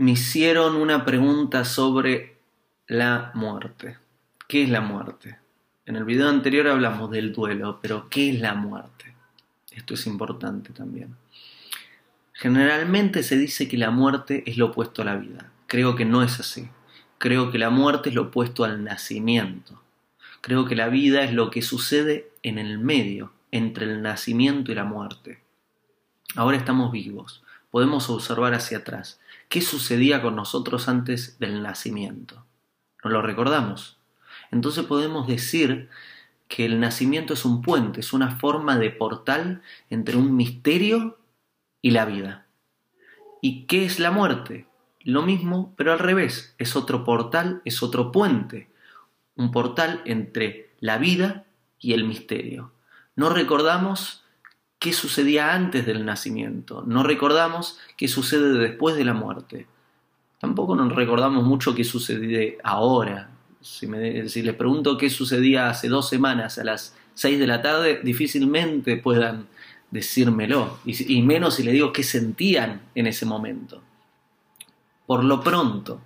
me hicieron una pregunta sobre la muerte. ¿Qué es la muerte? En el video anterior hablamos del duelo, pero ¿qué es la muerte? Esto es importante también. Generalmente se dice que la muerte es lo opuesto a la vida. Creo que no es así. Creo que la muerte es lo opuesto al nacimiento. Creo que la vida es lo que sucede en el medio, entre el nacimiento y la muerte. Ahora estamos vivos, podemos observar hacia atrás. ¿Qué sucedía con nosotros antes del nacimiento? ¿No lo recordamos? Entonces podemos decir que el nacimiento es un puente, es una forma de portal entre un misterio y la vida. ¿Y qué es la muerte? Lo mismo, pero al revés. Es otro portal, es otro puente. Un portal entre la vida y el misterio. No recordamos qué sucedía antes del nacimiento. No recordamos qué sucede después de la muerte. Tampoco nos recordamos mucho qué sucede ahora. Si, si les pregunto qué sucedía hace dos semanas a las seis de la tarde, difícilmente puedan decírmelo, y, menos si le digo qué sentían en ese momento. Por lo pronto,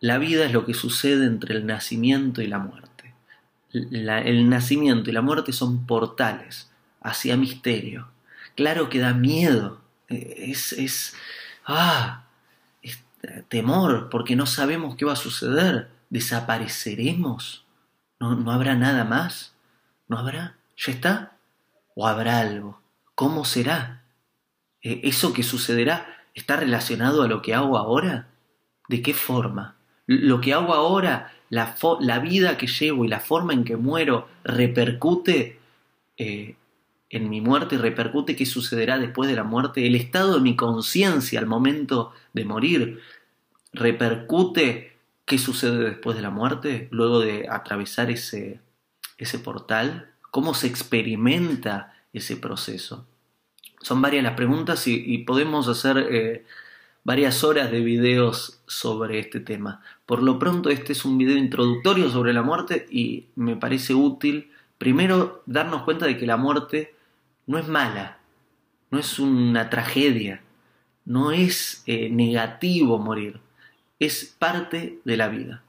la vida es lo que sucede entre el nacimiento y la muerte. el nacimiento y la muerte son portales hacia misterio. Claro que da miedo, e, es, es, ah, es temor, porque no sabemos qué va a suceder. ¿Desapareceremos? ¿No, no habrá nada más? ¿No habrá? ¿Ya está? ¿O habrá algo? ¿Cómo será? ¿E, ¿Eso que sucederá está relacionado a lo que hago ahora? ¿De qué forma? ¿Lo que hago ahora, la, la vida que llevo y la forma en que muero repercute eh, en mi muerte repercute qué sucederá después de la muerte? ¿El estado de mi conciencia al momento de morir repercute qué sucede después de la muerte, luego de atravesar ese, ese portal? cómo se experimenta ese proceso. Son varias las preguntas y, podemos hacer eh, varias horas de videos sobre este tema. Por lo pronto este es un video introductorio sobre la muerte y me parece útil primero darnos cuenta de que la muerte no es mala, no es una tragedia, no es eh, negativo morir, es parte de la vida.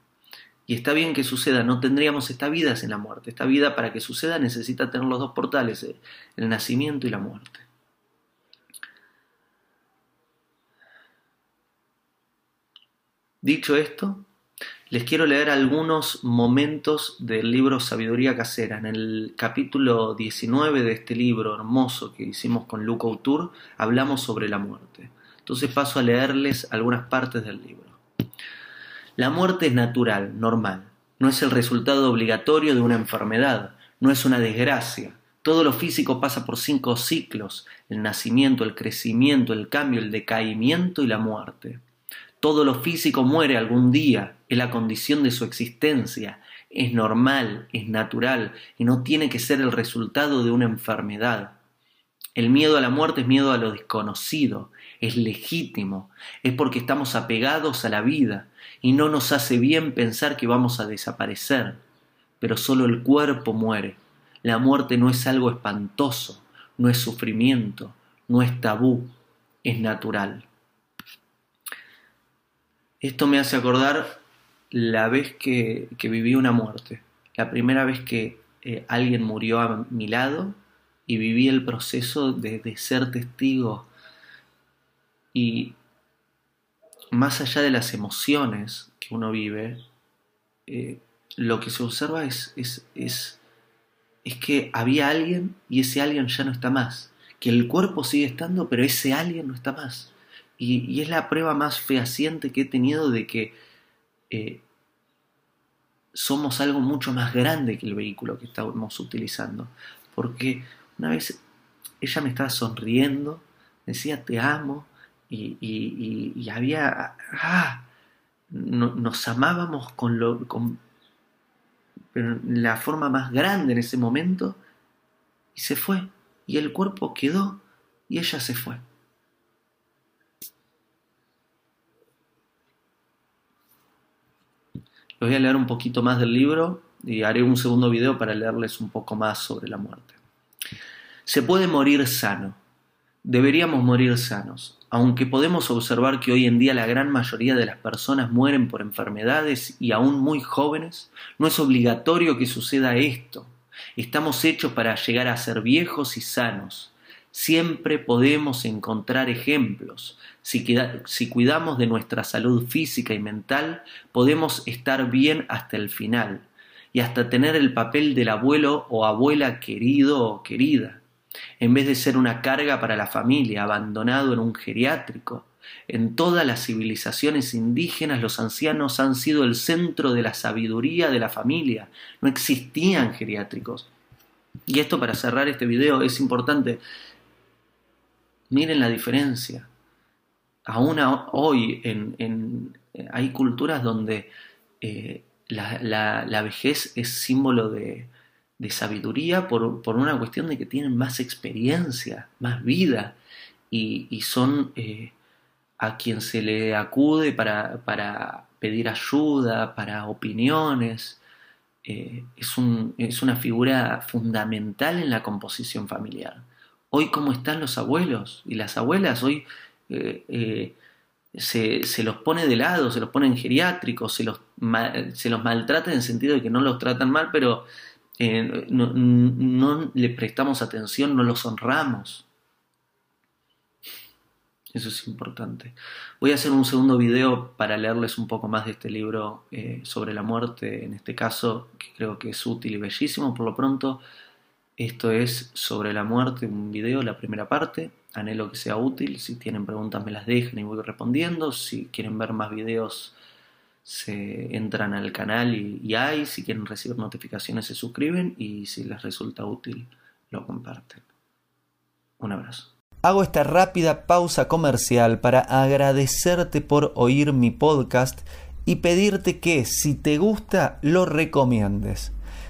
Y está bien que suceda, no tendríamos esta vida sin la muerte. Esta vida para que suceda necesita tener los dos portales, eh, el nacimiento y la muerte. Dicho esto, les quiero leer algunos momentos del libro Sabiduría Casera. En el capítulo 19 de este libro hermoso que hicimos con Luca Autur, hablamos sobre la muerte. Entonces paso a leerles algunas partes del libro. La muerte es natural, normal. No es el resultado obligatorio de una enfermedad, no es una desgracia. Todo lo físico pasa por cinco ciclos, el nacimiento, el crecimiento, el cambio, el decaimiento y la muerte. Todo lo físico muere algún día, es la condición de su existencia, es normal, es natural y no tiene que ser el resultado de una enfermedad. El miedo a la muerte es miedo a lo desconocido, es legítimo, es porque estamos apegados a la vida y no nos hace bien pensar que vamos a desaparecer, pero solo el cuerpo muere. La muerte no es algo espantoso, no es sufrimiento, no es tabú, es natural. Esto me hace acordar la vez que, viví una muerte, la primera vez que eh, alguien murió a mi lado y viví el proceso de, ser testigo y más allá de las emociones que uno vive, eh, lo que se observa es, es, es, es, que había alguien y ese alguien ya no está más. Que el cuerpo sigue estando, pero ese alguien no está más. Y, es la prueba más fehaciente que he tenido de que eh, somos algo mucho más grande que el vehículo que estamos utilizando. Porque una vez ella me estaba sonriendo, decía te amo y, había... Ah, nos amábamos con, lo, con la forma más grande en ese momento y se fue. Y el cuerpo quedó y ella se fue. Les voy a leer un poquito más del libro y haré un segundo video para leerles un poco más sobre la muerte. Se puede morir sano. deberíamos morir sanos, aunque podemos observar que hoy en día la gran mayoría de las personas mueren por enfermedades y aún muy jóvenes, no es obligatorio que suceda esto. Estamos hechos para llegar a ser viejos y sanos. Siempre podemos encontrar ejemplos. Si, cuidamos de nuestra salud física y mental, podemos estar bien hasta el final y hasta tener el papel del abuelo o abuela querido o querida en vez de ser una carga para la familia, abandonado en un geriátrico. En todas las civilizaciones indígenas los ancianos han sido el centro de la sabiduría de la familia. No existían geriátricos. Y esto para cerrar este video es importante. Miren la diferencia. Aún hoy en, hay culturas donde eh, la vejez es símbolo de, sabiduría por, una cuestión de que tienen más experiencia, más vida, y, son eh, a quien se le acude para, pedir ayuda, para opiniones. Eh, es, una figura fundamental en la composición familiar. Hoy, ¿cómo están los abuelos y las abuelas? Hoy eh, se, se, los pone de lado, se los pone en geriátricos, se los, se los maltrata en el sentido de que no los tratan mal, pero eh, no, le prestamos atención, no los honramos. Eso es importante. Voy a hacer un segundo video para leerles un poco más de este libro eh, sobre la muerte, en este caso, que creo que es útil y bellísimo. Por lo pronto, esto es sobre la muerte, un video, la primera parte. Anhelo que sea útil. Si tienen preguntas me las dejen y voy respondiendo. Si quieren ver más videos se entran al canal y, hay, si quieren recibir notificaciones se suscriben y si les resulta útil lo comparten. Un abrazo. Hago esta rápida pausa comercial para agradecerte por oír mi podcast y pedirte que si te gusta lo recomiendes.